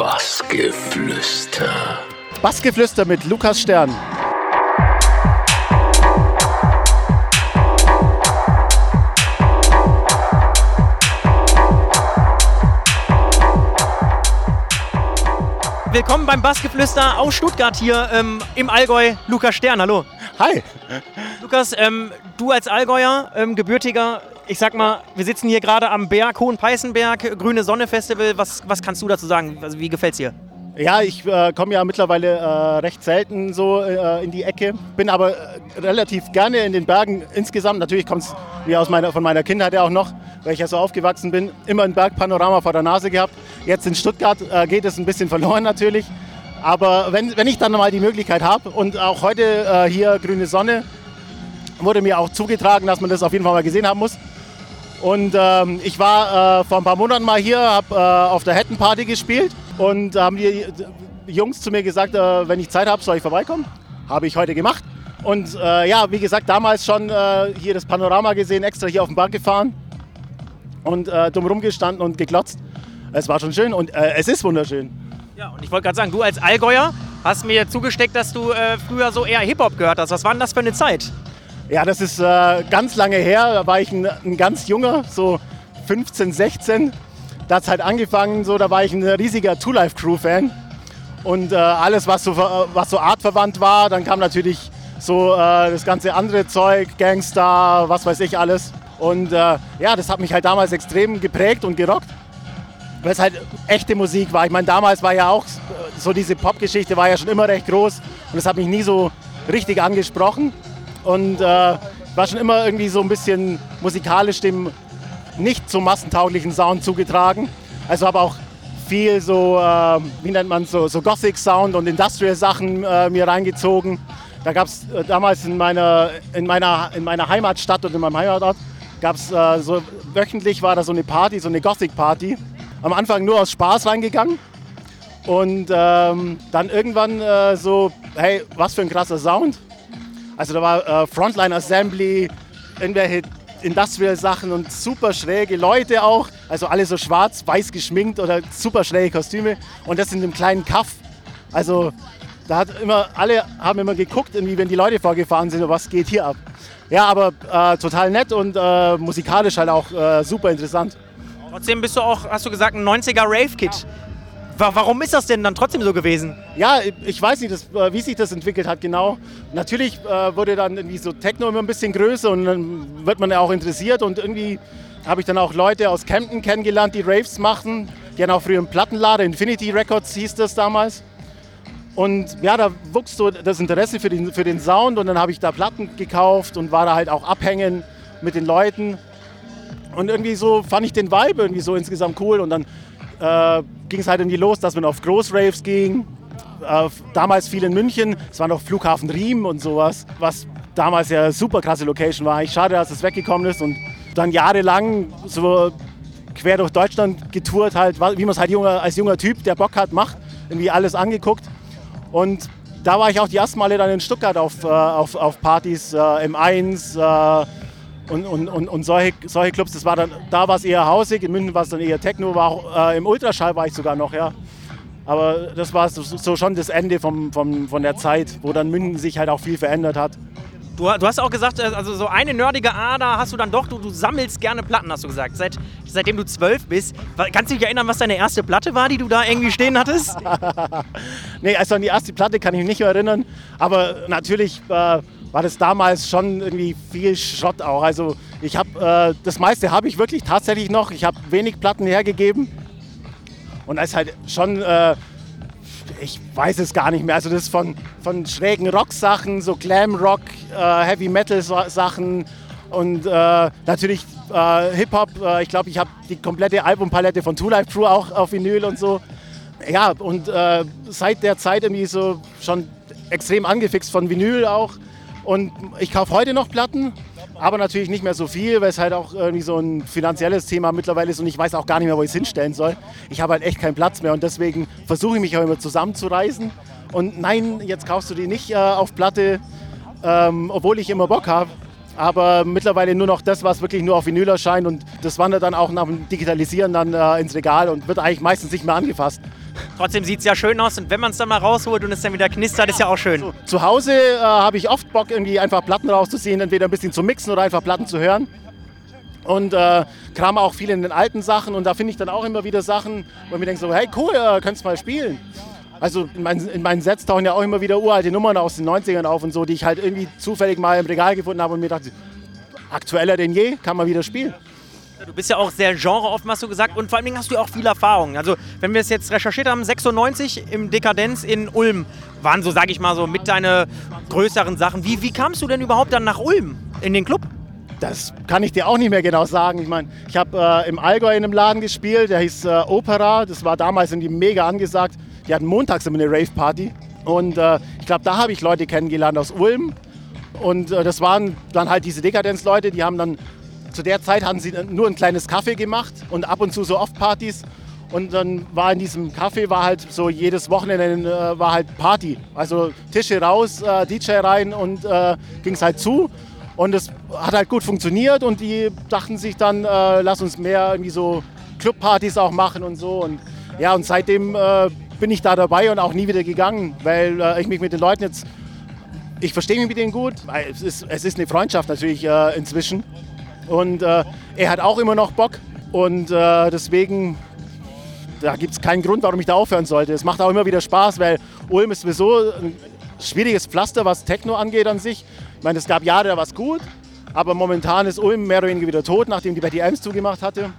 Bassgeflüster. Bassgeflüster mit Lukas Stern. Willkommen beim Bassgeflüster aus Stuttgart hier ähm, im Allgäu. Lukas Stern, hallo. Hi. Lukas, ähm, du als Allgäuer, ähm, gebürtiger, ich sag mal, wir sitzen hier gerade am Berg, Hohen-Peißenberg, Grüne Sonne Festival. Was, was kannst du dazu sagen? Also, wie gefällt's dir? Ja, ich äh, komme ja mittlerweile äh, recht selten so äh, in die Ecke, bin aber äh, relativ gerne in den Bergen insgesamt. Natürlich kommt es wie aus meiner, von meiner Kindheit ja auch noch, weil ich ja so aufgewachsen bin, immer ein Bergpanorama vor der Nase gehabt. Jetzt in Stuttgart äh, geht es ein bisschen verloren natürlich. Aber wenn, wenn ich dann mal die Möglichkeit habe und auch heute äh, hier grüne Sonne, wurde mir auch zugetragen, dass man das auf jeden Fall mal gesehen haben muss. Und ähm, ich war äh, vor ein paar Monaten mal hier, habe äh, auf der Hettenparty gespielt und haben die Jungs zu mir gesagt, äh, wenn ich Zeit habe, soll ich vorbeikommen. Habe ich heute gemacht. Und äh, ja, wie gesagt, damals schon äh, hier das Panorama gesehen, extra hier auf den Berg gefahren und äh, dumm rumgestanden und geglotzt. Es war schon schön und es ist wunderschön. Ja, und ich wollte gerade sagen, du als Allgäuer hast mir zugesteckt, dass du früher so eher Hip-Hop gehört hast. Was war denn das für eine Zeit? Ja, das ist äh, ganz lange her. Da war ich ein, ein, ganz junger, so 15, 16. Da hat es halt angefangen, so, da war ich ein riesiger Two Life Crew Fan. Und äh, alles, was so, was so artverwandt war, dann kam natürlich so äh, das ganze andere Zeug, Gangster, was weiß ich alles. Und äh, ja, das hat mich halt damals extrem geprägt und gerockt, weil es halt echte Musik war. Ich meine, damals war ja auch so diese Popgeschichte war ja schon immer recht groß und es hat mich nie so richtig angesprochen und äh, war schon immer irgendwie so ein bisschen musikalisch dem nicht so massentauglichen Sound zugetragen. Also habe auch viel so, äh, wie nennt man so, so Gothic Sound und Industrial Sachen äh, mir reingezogen. Da gab es äh, damals in meiner, in, meiner, in meiner Heimatstadt und in meinem Heimatort, gab es äh, so wöchentlich war da so eine Party, so eine Gothic Party. Am Anfang nur aus Spaß reingegangen und ähm, dann irgendwann äh, so, hey, was für ein krasser Sound also da war äh, Frontline Assembly, irgendwelche Industrial-Sachen und super schräge Leute auch. Also alle so schwarz, weiß geschminkt oder super schräge Kostüme. Und das in einem kleinen Kaff. Also da hat immer, alle haben immer geguckt, irgendwie, wenn die Leute vorgefahren sind, was geht hier ab. Ja, aber äh, total nett und äh, musikalisch halt auch äh, super interessant. Trotzdem bist du auch, hast du gesagt, ein 90er Rave-Kid. Warum ist das denn dann trotzdem so gewesen? Ja, ich weiß nicht, äh, wie sich das entwickelt hat genau. Natürlich äh, wurde dann irgendwie so Techno immer ein bisschen größer und dann wird man ja auch interessiert und irgendwie habe ich dann auch Leute aus Camden kennengelernt, die Raves machen. Die hatten auch früher einen Plattenlader, Infinity Records hieß das damals. Und ja, da wuchs so das Interesse für den, für den Sound und dann habe ich da Platten gekauft und war da halt auch abhängen mit den Leuten. Und irgendwie so fand ich den Vibe irgendwie so insgesamt cool und dann äh, ging es halt irgendwie los, dass man auf Großraves ging. Äh, damals viel in München. Es war noch Flughafen Riem und sowas, was damals ja super krasse Location war. Ich schade, dass es weggekommen ist und dann jahrelang so quer durch Deutschland getourt, halt, wie man es halt junger, als junger Typ, der Bock hat, macht, irgendwie alles angeguckt. Und da war ich auch die ersten Male dann in Stuttgart auf, äh, auf, auf Partys, äh, M1, äh, und, und, und, und solche, solche Clubs, das war dann, da war es eher hausig, in München war es dann eher Techno, war auch, äh, im Ultraschall war ich sogar noch, ja. Aber das war so, so schon das Ende vom, vom, von der Zeit, wo dann München sich halt auch viel verändert hat. Du, du, hast auch gesagt, äh, also so eine nerdige Ader hast du dann doch, du, du, sammelst gerne Platten, hast du gesagt. Seit, seitdem du zwölf bist. Kannst du dich erinnern, was deine erste Platte war, die du da irgendwie stehen hattest? nee, also an die erste Platte kann ich mich nicht mehr erinnern. Aber natürlich äh, war das damals schon irgendwie viel Schrott auch. Also ich habe, äh, das meiste habe ich wirklich tatsächlich noch. Ich habe wenig Platten hergegeben. Und da ist halt schon, äh, ich weiß es gar nicht mehr. Also das ist von, von schrägen Rock-Sachen, so Glam-Rock, äh, Heavy-Metal-Sachen und äh, natürlich äh, Hip-Hop. Äh, ich glaube, ich habe die komplette Albumpalette von Two Life Crew auch auf Vinyl und so. Ja, und seit der Zeit irgendwie so schon extrem angefixt von Vinyl auch. Und ich kaufe heute noch Platten, aber natürlich nicht mehr so viel, weil es halt auch irgendwie so ein finanzielles Thema mittlerweile ist und ich weiß auch gar nicht mehr, wo ich es hinstellen soll. Ich habe halt echt keinen Platz mehr und deswegen versuche ich mich auch immer zusammenzureißen. Und nein, jetzt kaufst du die nicht äh, auf Platte, ähm, obwohl ich immer Bock habe. Aber mittlerweile nur noch das, was wirklich nur auf Vinyl erscheint und das wandert dann auch nach dem Digitalisieren dann äh, ins Regal und wird eigentlich meistens nicht mehr angefasst. Trotzdem sieht es ja schön aus und wenn man es dann mal rausholt und es dann wieder knistert, ist ja auch schön. So, zu Hause äh, habe ich oft Bock, irgendwie einfach Platten rauszuziehen, entweder ein bisschen zu mixen oder einfach Platten zu hören. Und äh, kram auch viel in den alten Sachen und da finde ich dann auch immer wieder Sachen, wo ich mir denke so, hey cool, äh, könntest mal spielen. Also in meinen, in meinen Sets tauchen ja auch immer wieder uralte Nummern aus den 90ern auf und so, die ich halt irgendwie zufällig mal im Regal gefunden habe und mir dachte, aktueller denn je, kann man wieder spielen. Du bist ja auch sehr genreoffen, hast du gesagt, und vor allen Dingen hast du ja auch viel Erfahrung. Also, wenn wir es jetzt recherchiert haben, 96 im Dekadenz in Ulm waren so, sag ich mal, so mit deine größeren Sachen. Wie, wie kamst du denn überhaupt dann nach Ulm in den Club? Das kann ich dir auch nicht mehr genau sagen. Ich meine, ich habe äh, im Allgäu in einem Laden gespielt, der hieß äh, Opera. Das war damals irgendwie mega angesagt. Die hatten montags immer eine Rave-Party. Und äh, ich glaube, da habe ich Leute kennengelernt aus Ulm. Und äh, das waren dann halt diese Dekadenz-Leute, die haben dann zu der Zeit hatten sie nur ein kleines Kaffee gemacht und ab und zu so Off-Partys. Und dann war in diesem Café war halt so jedes Wochenende äh, war halt Party. Also Tische raus, äh, DJ rein und äh, ging es halt zu. Und es hat halt gut funktioniert und die dachten sich dann, äh, lass uns mehr irgendwie so Clubpartys auch machen und so. Und ja, und seitdem äh, bin ich da dabei und auch nie wieder gegangen, weil äh, ich mich mit den Leuten jetzt, ich verstehe mich mit denen gut. Es ist, es ist eine Freundschaft natürlich äh, inzwischen. Und äh, er hat auch immer noch Bock. Und äh, deswegen, da gibt es keinen Grund, warum ich da aufhören sollte. Es macht auch immer wieder Spaß, weil Ulm ist sowieso ein schwieriges Pflaster, was Techno angeht an sich. Ich meine, es gab Jahre, da war es gut, aber momentan ist Ulm mehr oder weniger wieder tot, nachdem die Betty Elms zugemacht hatte.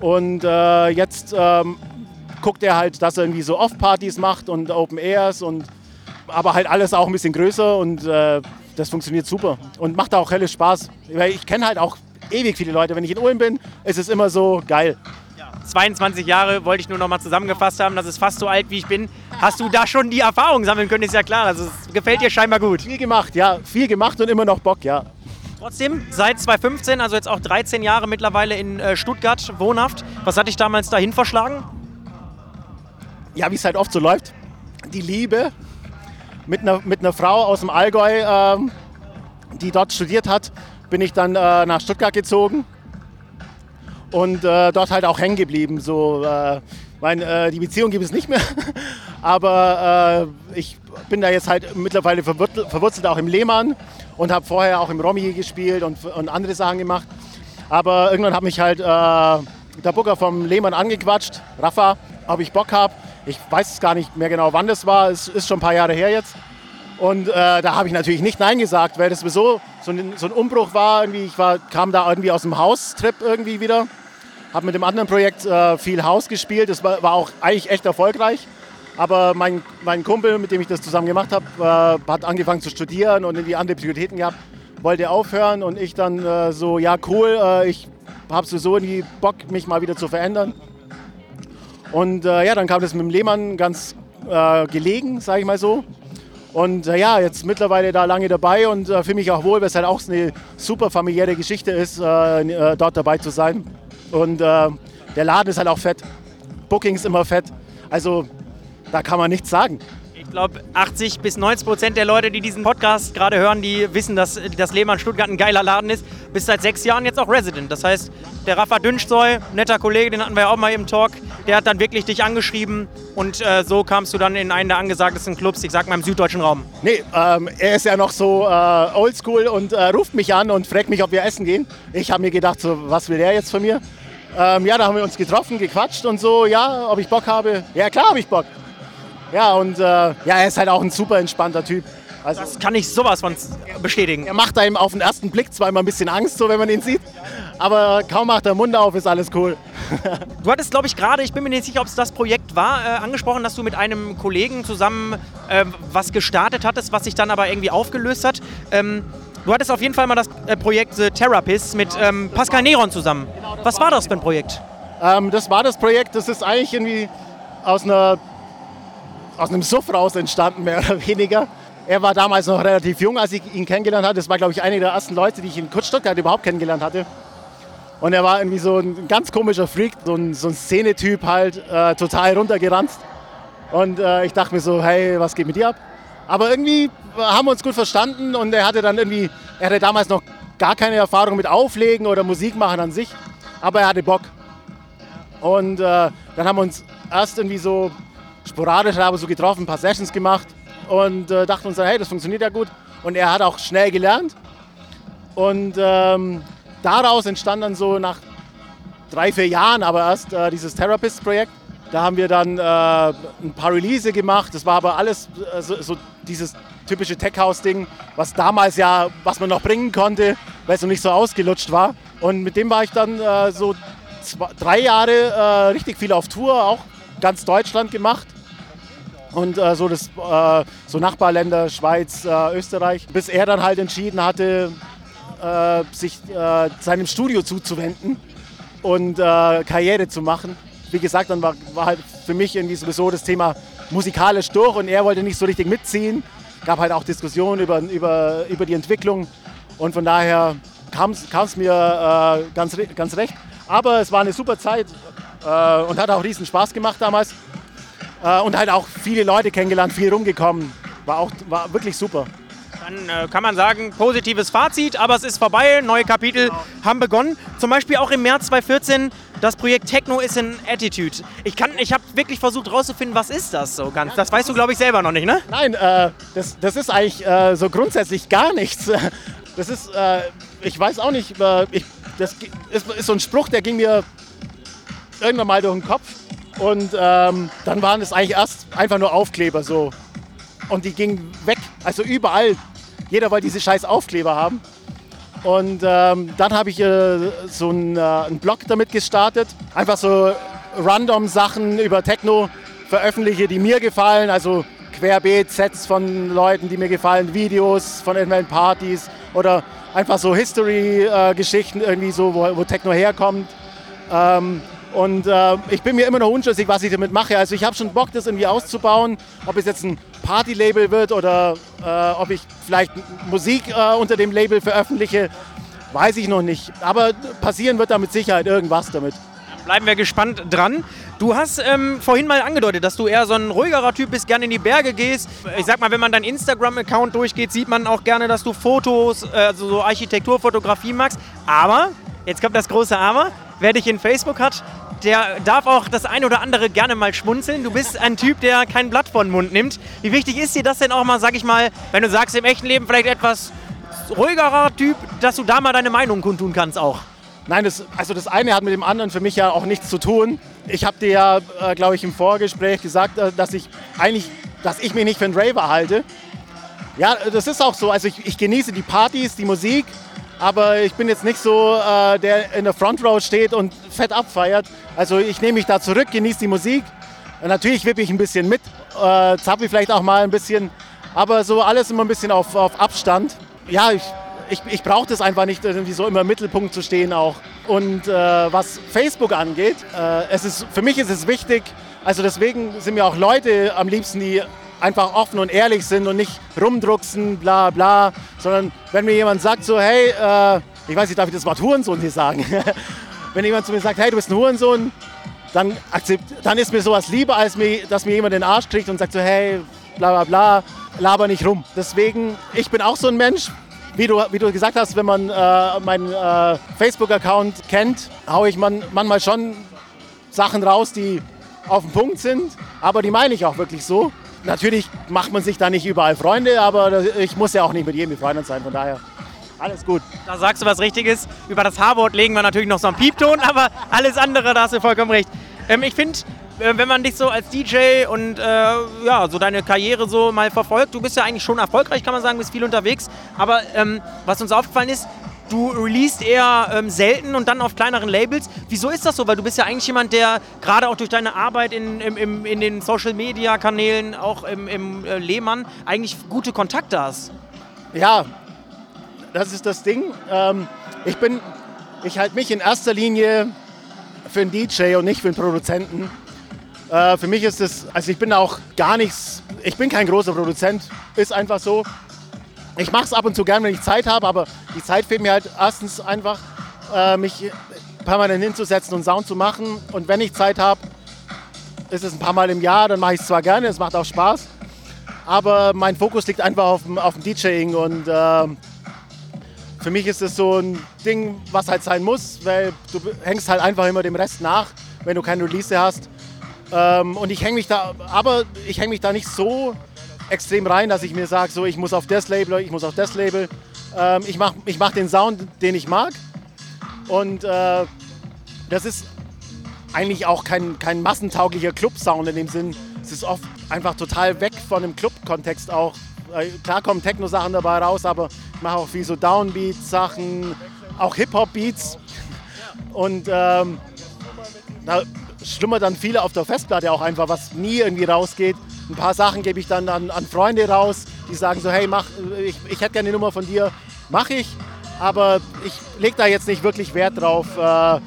Und äh, jetzt ähm, guckt er halt, dass er irgendwie so Off-Partys macht und Open Airs und aber halt alles auch ein bisschen größer und äh, das funktioniert super und macht auch helle Spaß. Weil ich kenne halt auch ewig viele Leute. Wenn ich in Ulm bin, ist es immer so geil. 22 Jahre wollte ich nur noch mal zusammengefasst haben. Das ist fast so alt, wie ich bin. Hast du da schon die Erfahrung sammeln können? Ist ja klar. Also es gefällt dir scheinbar gut. Viel gemacht, ja. Viel gemacht und immer noch Bock, ja. Trotzdem, seit 2015, also jetzt auch 13 Jahre mittlerweile in äh, Stuttgart wohnhaft. Was hat dich damals dahin verschlagen? Ja, wie es halt oft so läuft. Die Liebe mit einer, mit einer Frau aus dem Allgäu, äh, die dort studiert hat, bin ich dann äh, nach Stuttgart gezogen und äh, dort halt auch hängen geblieben. So, äh, mein, äh, die Beziehung gibt es nicht mehr, aber äh, ich bin da jetzt halt mittlerweile verwurzelt, verwurzelt auch im Lehmann und habe vorher auch im Romy gespielt und, und, andere Sachen gemacht. Aber irgendwann hat mich halt äh, der Booker vom Lehmann angequatscht, Rafa, ob ich Bock habe. Ich weiß gar nicht mehr genau, wann das war. Es ist schon ein paar Jahre her jetzt. Und äh, da habe ich natürlich nicht Nein gesagt, weil das sowieso so ein, so ein Umbruch war. Irgendwie, ich war, kam da irgendwie aus dem Haustrip irgendwie wieder habe mit dem anderen Projekt äh, viel Haus gespielt. Das war, war, auch eigentlich echt erfolgreich. Aber mein, mein Kumpel, mit dem ich das zusammen gemacht habe, äh, hat angefangen zu studieren und irgendwie andere Prioritäten gehabt, wollte aufhören und ich dann äh, so, ja cool, äh, ich habe sowieso irgendwie Bock, mich mal wieder zu verändern. Und äh, ja, dann kam das mit dem Lehmann ganz äh, gelegen, sage ich mal so. Und äh, ja, jetzt mittlerweile da lange dabei und äh, fühle mich auch wohl, weil es halt auch eine super familiäre Geschichte ist, äh, äh dort dabei zu sein. Und äh, der Laden ist halt auch fett. Booking ist immer fett. Also da kann man nichts sagen. Ich glaube, 80 bis 90 Prozent der Leute, die diesen Podcast gerade hören, die wissen, dass das Lehmann Stuttgart ein geiler Laden ist. Bist seit sechs Jahren jetzt auch Resident. Das heißt, der Rafa Dünschzoy, netter Kollege, den hatten wir ja auch mal im Talk, der hat dann wirklich dich angeschrieben und äh, so kamst du dann in einen der angesagtesten Clubs, ich sag mal im süddeutschen Raum. Nee, ähm, er ist ja noch so äh, oldschool und äh, ruft mich an und fragt mich, ob wir essen gehen. Ich habe mir gedacht, so, was will der jetzt von mir? Ähm, ja, da haben wir uns getroffen, gequatscht und so, ja, ob ich Bock habe. Ja, klar habe ich Bock. Ja, und äh, ja, er ist halt auch ein super entspannter Typ. Also, das kann ich sowas von bestätigen. Er macht einem auf den ersten Blick zwar immer ein bisschen Angst, so wenn man ihn sieht, aber kaum macht der Mund auf, ist alles cool. du hattest, glaube ich, gerade, ich bin mir nicht sicher, ob es das Projekt war, äh, angesprochen, dass du mit einem Kollegen zusammen äh, was gestartet hattest, was sich dann aber irgendwie aufgelöst hat. Ähm, Du hattest auf jeden Fall mal das äh, Projekt The Therapist mit ähm, Pascal Neron zusammen. Was war das für ein Projekt? Ähm, das war das Projekt, das ist eigentlich irgendwie aus, einer, aus einem Suff raus entstanden, mehr oder weniger. Er war damals noch relativ jung, als ich ihn kennengelernt hatte. Das war, glaube ich, einer der ersten Leute, die ich in Stuttgart überhaupt kennengelernt hatte. Und er war irgendwie so ein ganz komischer Freak, so ein, so ein Szenetyp halt, äh, total runtergeranzt. Und äh, ich dachte mir so, hey, was geht mit dir ab? Aber irgendwie haben wir uns gut verstanden und er hatte dann irgendwie, er hatte damals noch gar keine Erfahrung mit Auflegen oder Musik machen an sich, aber er hatte Bock. Und äh, dann haben wir uns erst irgendwie so sporadisch aber so getroffen, ein paar Sessions gemacht und äh, dachten uns dann, hey, das funktioniert ja gut. Und er hat auch schnell gelernt. Und ähm, daraus entstand dann so nach drei, vier Jahren aber erst äh, dieses Therapist-Projekt. Da haben wir dann äh, ein paar Release gemacht. Das war aber alles äh, so, so, dieses typische Tech-House-Ding, was damals ja, was man noch bringen konnte, weil es noch nicht so ausgelutscht war. Und mit dem war ich dann äh, so zwei, drei Jahre äh, richtig viel auf Tour, auch ganz Deutschland gemacht. Und äh, so, das, äh, so Nachbarländer, Schweiz, äh, Österreich, bis er dann halt entschieden hatte, äh, sich äh, seinem Studio zuzuwenden und äh, Karriere zu machen. Wie gesagt, dann war, war halt für mich irgendwie sowieso das Thema musikalisch durch und er wollte nicht so richtig mitziehen. Gab halt auch Diskussionen über, über, über die Entwicklung und von daher kam es mir ganz, ganz recht. Aber es war eine super Zeit und hat auch riesen Spaß gemacht damals. Äh, und halt auch viele Leute kennengelernt, viel rumgekommen. War auch war wirklich super. Dann äh, kann man sagen, positives Fazit, aber es ist vorbei, neue Kapitel genau. haben begonnen. Zum Beispiel auch im März 2014 das Projekt Techno is an Attitude. Ich, ich habe wirklich versucht herauszufinden, was ist das so ganz. Das weißt du, glaube ich, selber noch nicht, ne? Nein, äh, das, das ist eigentlich äh, so grundsätzlich gar nichts. Das ist, äh, ich weiß auch nicht, äh, ich das ist, ist so ein Spruch, der ging mir irgendwann mal durch den Kopf. Und ähm, dann waren es eigentlich erst einfach nur Aufkleber so. Und die gingen weg. Also überall. Jeder wollte diese scheiß Aufkleber haben. Und ähm, dann habe ich äh, so einen, äh, einen Blog damit gestartet. Einfach so random Sachen über Techno veröffentliche, die mir gefallen. Also querbeet Sets von Leuten, die mir gefallen, Videos von irgendwelchen Partys oder einfach so History-Geschichten irgendwie so, wo, wo Techno herkommt. Ähm, und äh, ich bin mir immer noch unschlüssig, was ich damit mache. Also ich habe schon Bock, das irgendwie auszubauen, ob es jetzt ein Party-Label wird oder äh, ob ich vielleicht Musik äh, unter dem Label veröffentliche, weiß ich noch nicht. Aber passieren wird da mit Sicherheit irgendwas damit. Bleiben wir gespannt dran. Du hast ähm, vorhin mal angedeutet, dass du eher so ein ruhigerer Typ bist, gerne in die Berge gehst. Ich sag mal, wenn man deinen Instagram-Account durchgeht, sieht man auch gerne, dass du Fotos, äh, also so Architekturfotografie magst. Aber, jetzt kommt das große Aber, wer dich in Facebook hat, der darf auch das ein oder andere gerne mal schmunzeln. Du bist ein Typ, der kein Blatt vor den Mund nimmt. Wie wichtig ist dir das denn auch mal, sag ich mal, wenn du sagst, im echten Leben vielleicht etwas ruhigerer Typ, dass du da mal deine Meinung kundtun kannst auch? Nein, das, also das eine hat mit dem anderen für mich ja auch nichts zu tun. Ich habe dir ja, äh, glaube ich, im Vorgespräch gesagt, äh, dass ich eigentlich, dass ich mich nicht für einen Raver halte. Ja, das ist auch so. Also ich, ich genieße die Partys, die Musik, aber ich bin jetzt nicht so, äh, der in der Front Row steht und fett abfeiert. Also ich nehme mich da zurück, genieße die Musik. Natürlich wippe ich ein bisschen mit, äh, zappel vielleicht auch mal ein bisschen, aber so alles immer ein bisschen auf, auf Abstand. Ja, ich, ich, ich brauche das einfach nicht, irgendwie so immer im Mittelpunkt zu stehen auch. Und äh, was Facebook angeht, äh, es ist, für mich ist es wichtig, also deswegen sind mir auch Leute am liebsten, die einfach offen und ehrlich sind und nicht rumdrucksen, bla bla, sondern wenn mir jemand sagt so, hey, äh, ich weiß nicht, darf ich das Wort Hurensohn hier sagen? wenn jemand zu mir sagt, hey, du bist ein Hurensohn, dann, dann ist mir sowas lieber, als mir, dass mir jemand den Arsch kriegt und sagt so, hey, bla bla bla, laber nicht rum. Deswegen, ich bin auch so ein Mensch, wie du, wie du gesagt hast, wenn man äh, meinen äh, Facebook-Account kennt, haue ich man, manchmal schon Sachen raus, die auf dem Punkt sind, aber die meine ich auch wirklich so. Natürlich macht man sich da nicht überall Freunde, aber ich muss ja auch nicht mit jedem befreundet sein, von daher alles gut. Da sagst du was Richtiges. Über das Haarwort legen wir natürlich noch so einen Piepton, aber alles andere, da hast du vollkommen recht. Ähm, ich finde, äh, wenn man dich so als DJ und äh, ja, so deine Karriere so mal verfolgt, du bist ja eigentlich schon erfolgreich, kann man sagen, bist viel unterwegs. Aber ähm, was uns aufgefallen ist, du releast eher ähm, selten und dann auf kleineren Labels. Wieso ist das so? Weil du bist ja eigentlich jemand, der gerade auch durch deine Arbeit in, im, im, in den Social-Media-Kanälen, auch im, im äh, Lehmann, eigentlich gute Kontakte hast. Ja, das ist das Ding. Ähm, ich bin, ich halte mich in erster Linie für einen DJ und nicht für einen Produzenten. Äh, für mich ist es, also ich bin auch gar nichts, ich bin kein großer Produzent, ist einfach so. Ich mache es ab und zu gern, wenn ich Zeit habe, aber die Zeit fehlt mir halt erstens einfach, äh, mich permanent hinzusetzen und Sound zu machen. Und wenn ich Zeit habe, ist es ein paar Mal im Jahr, dann mache ich es zwar gerne, es macht auch Spaß, aber mein Fokus liegt einfach auf dem, auf dem DJing und äh, für mich ist es so ein Ding, was halt sein muss, weil du hängst halt einfach immer dem Rest nach wenn du keine Release hast. Ähm, und ich hänge mich da, aber ich hänge mich da nicht so extrem rein, dass ich mir sage, so ich muss auf das Label, ich muss auf das Label. Ähm, ich mache ich mach den Sound, den ich mag. Und äh, das ist eigentlich auch kein, kein massentauglicher Club-Sound in dem Sinn. Es ist oft einfach total weg von dem Club-Kontext auch. Äh, klar kommen Techno-Sachen dabei raus, aber ich mache auch viel so Downbeat-Sachen, auch Hip-Hop-Beats. Und ähm, da schlummert dann viele auf der Festplatte auch einfach, was nie irgendwie rausgeht. Ein paar Sachen gebe ich dann an, an Freunde raus, die sagen so, hey, mach, ich, ich hätte gerne eine Nummer von dir, mache ich. Aber ich lege da jetzt nicht wirklich Wert drauf, äh,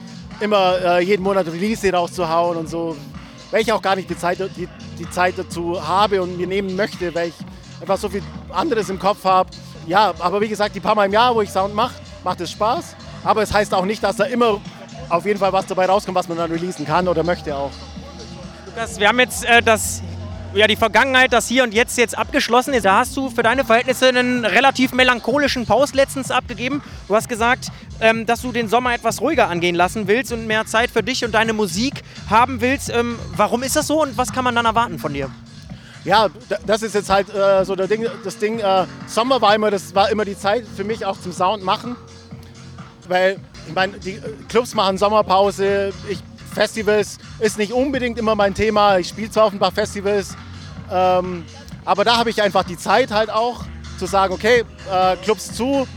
immer äh, jeden Monat Release rauszuhauen und so. Weil ich auch gar nicht die Zeit, die, die Zeit dazu habe und mir nehmen möchte, weil ich einfach so viel anderes im Kopf habe. Ja, aber wie gesagt, die paar Mal im Jahr, wo ich Sound mache, macht es Spaß. Aber es heißt auch nicht, dass da immer auf jeden Fall was dabei rauskommt, was man dann releasen kann oder möchte auch. Lukas, wir haben jetzt äh, das, ja, die Vergangenheit, das Hier und Jetzt jetzt abgeschlossen. Da hast du für deine Verhältnisse einen relativ melancholischen Post letztens abgegeben. Du hast gesagt, ähm, dass du den Sommer etwas ruhiger angehen lassen willst und mehr Zeit für dich und deine Musik haben willst. Ähm, warum ist das so und was kann man dann erwarten von dir? Ja, das ist jetzt halt äh, so der Ding, das Ding. Äh, Sommer war immer, das war immer die Zeit für mich auch zum Sound machen, weil ich meine, die Clubs machen Sommerpause. Ich, Festivals ist nicht unbedingt immer mein Thema. Ich spiele zwar auf ein paar Festivals, ähm, aber da habe ich einfach die Zeit halt auch zu sagen, okay, äh, Clubs zu,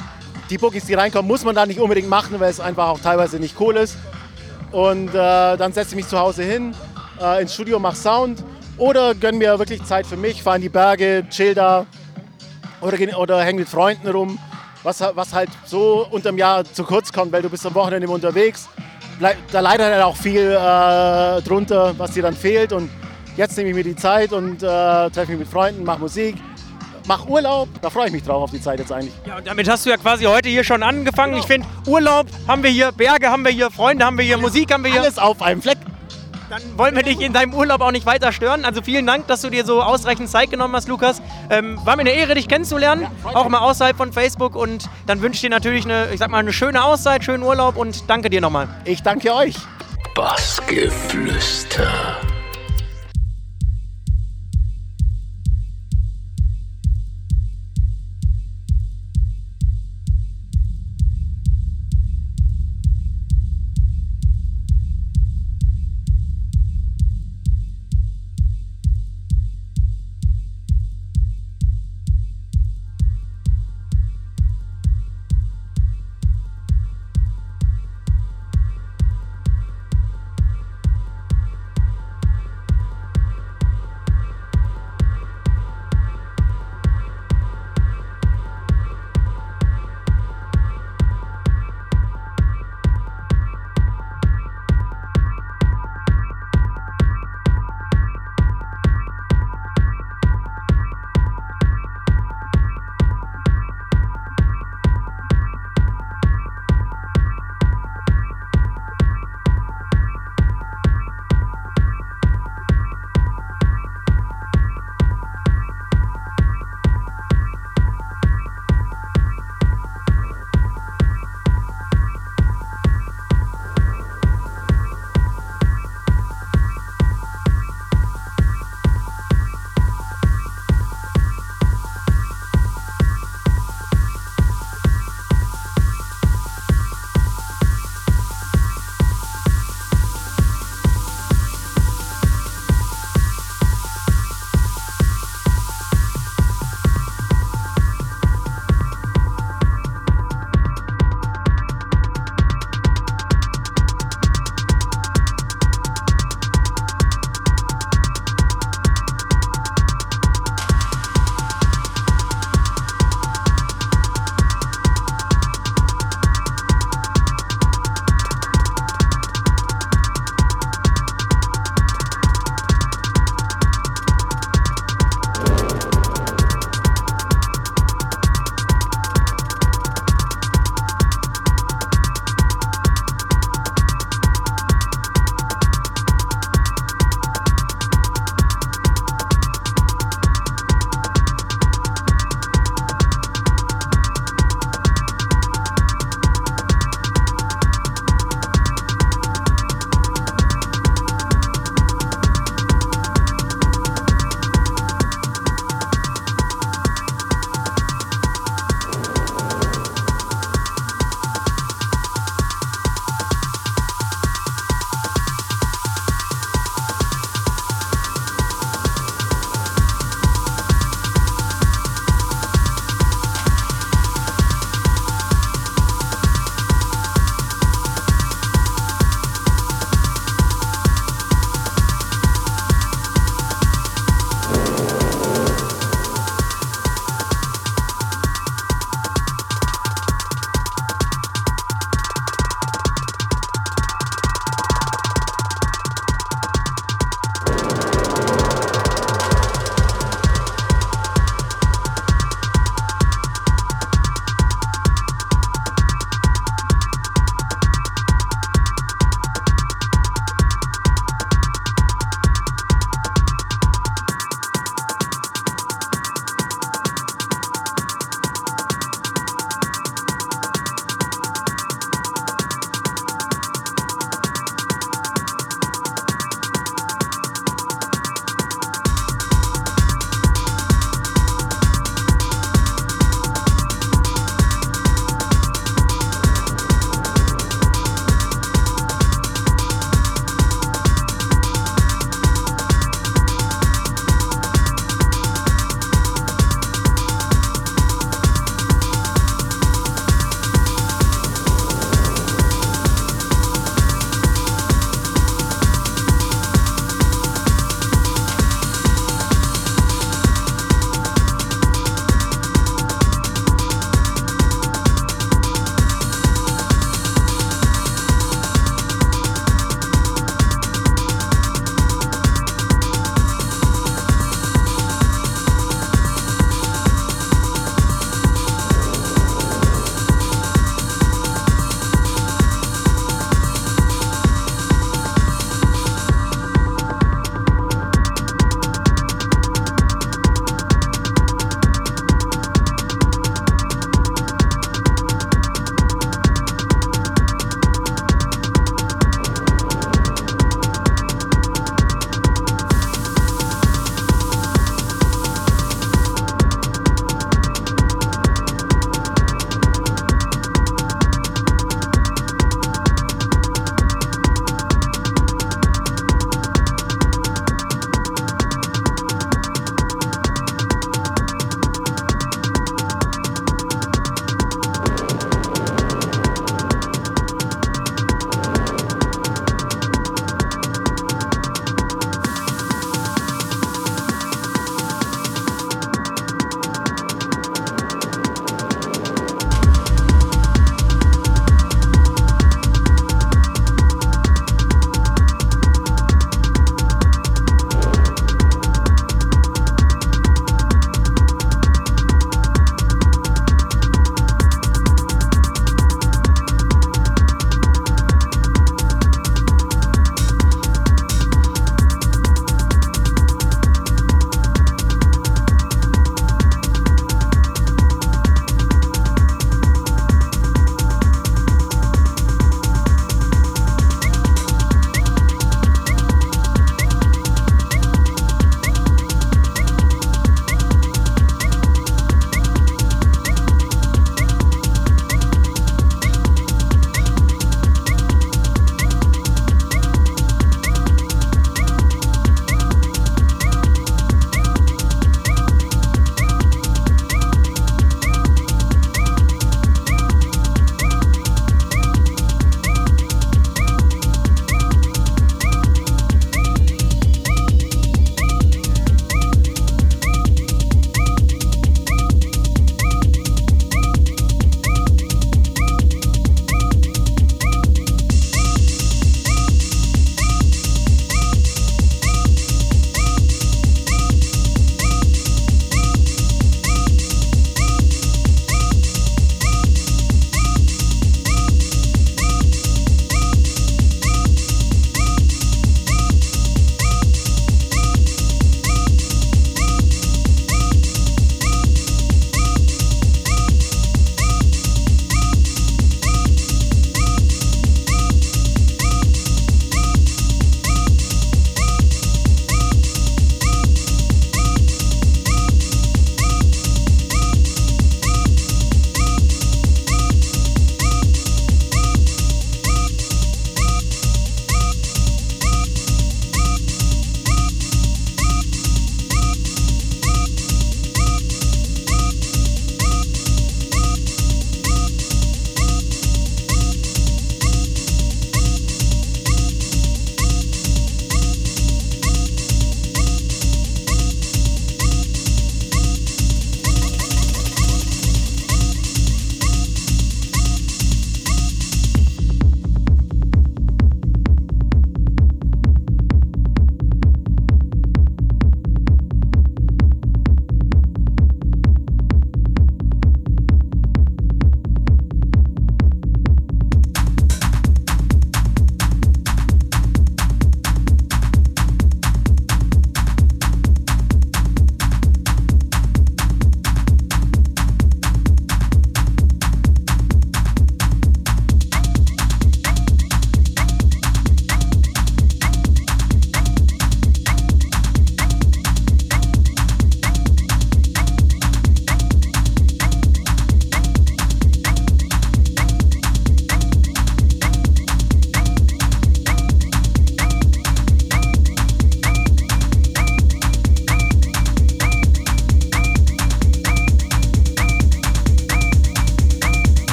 die Bookies, die reinkommen, muss man da nicht unbedingt machen, weil es einfach auch teilweise nicht cool ist. Und äh, dann setze ich mich zu Hause hin, äh, ins Studio, mache Sound oder gönne mir wirklich Zeit für mich, fahre in die Berge, chill da oder, oder hänge mit Freunden rum was, was halt so unterm Jahr zu kurz kommt, weil du bist am Wochenende unterwegs. Da leidet halt auch viel äh, drunter, was dir dann fehlt. Und jetzt nehme ich mir die Zeit und äh, treffe mich mit Freunden, mache Musik, mache Urlaub. Da freue ich mich drauf auf die Zeit jetzt eigentlich. Ja, und damit hast du ja quasi heute hier schon angefangen. Genau. Ich finde, Urlaub haben wir hier, Berge haben wir hier, Freunde haben wir hier, Musik haben wir hier. Alles auf einem Fleck. Dann wollen wir dich in deinem Urlaub auch nicht weiter stören. Also vielen Dank, dass du dir so ausreichend Zeit genommen hast, Lukas. Ähm, war mir eine Ehre, dich kennenzulernen, ja, auch mal außerhalb von Facebook. Und dann wünsche ich dir natürlich eine, ich sag mal, eine schöne Auszeit, schönen Urlaub und danke dir nochmal. Ich danke euch. Bassgeflüster.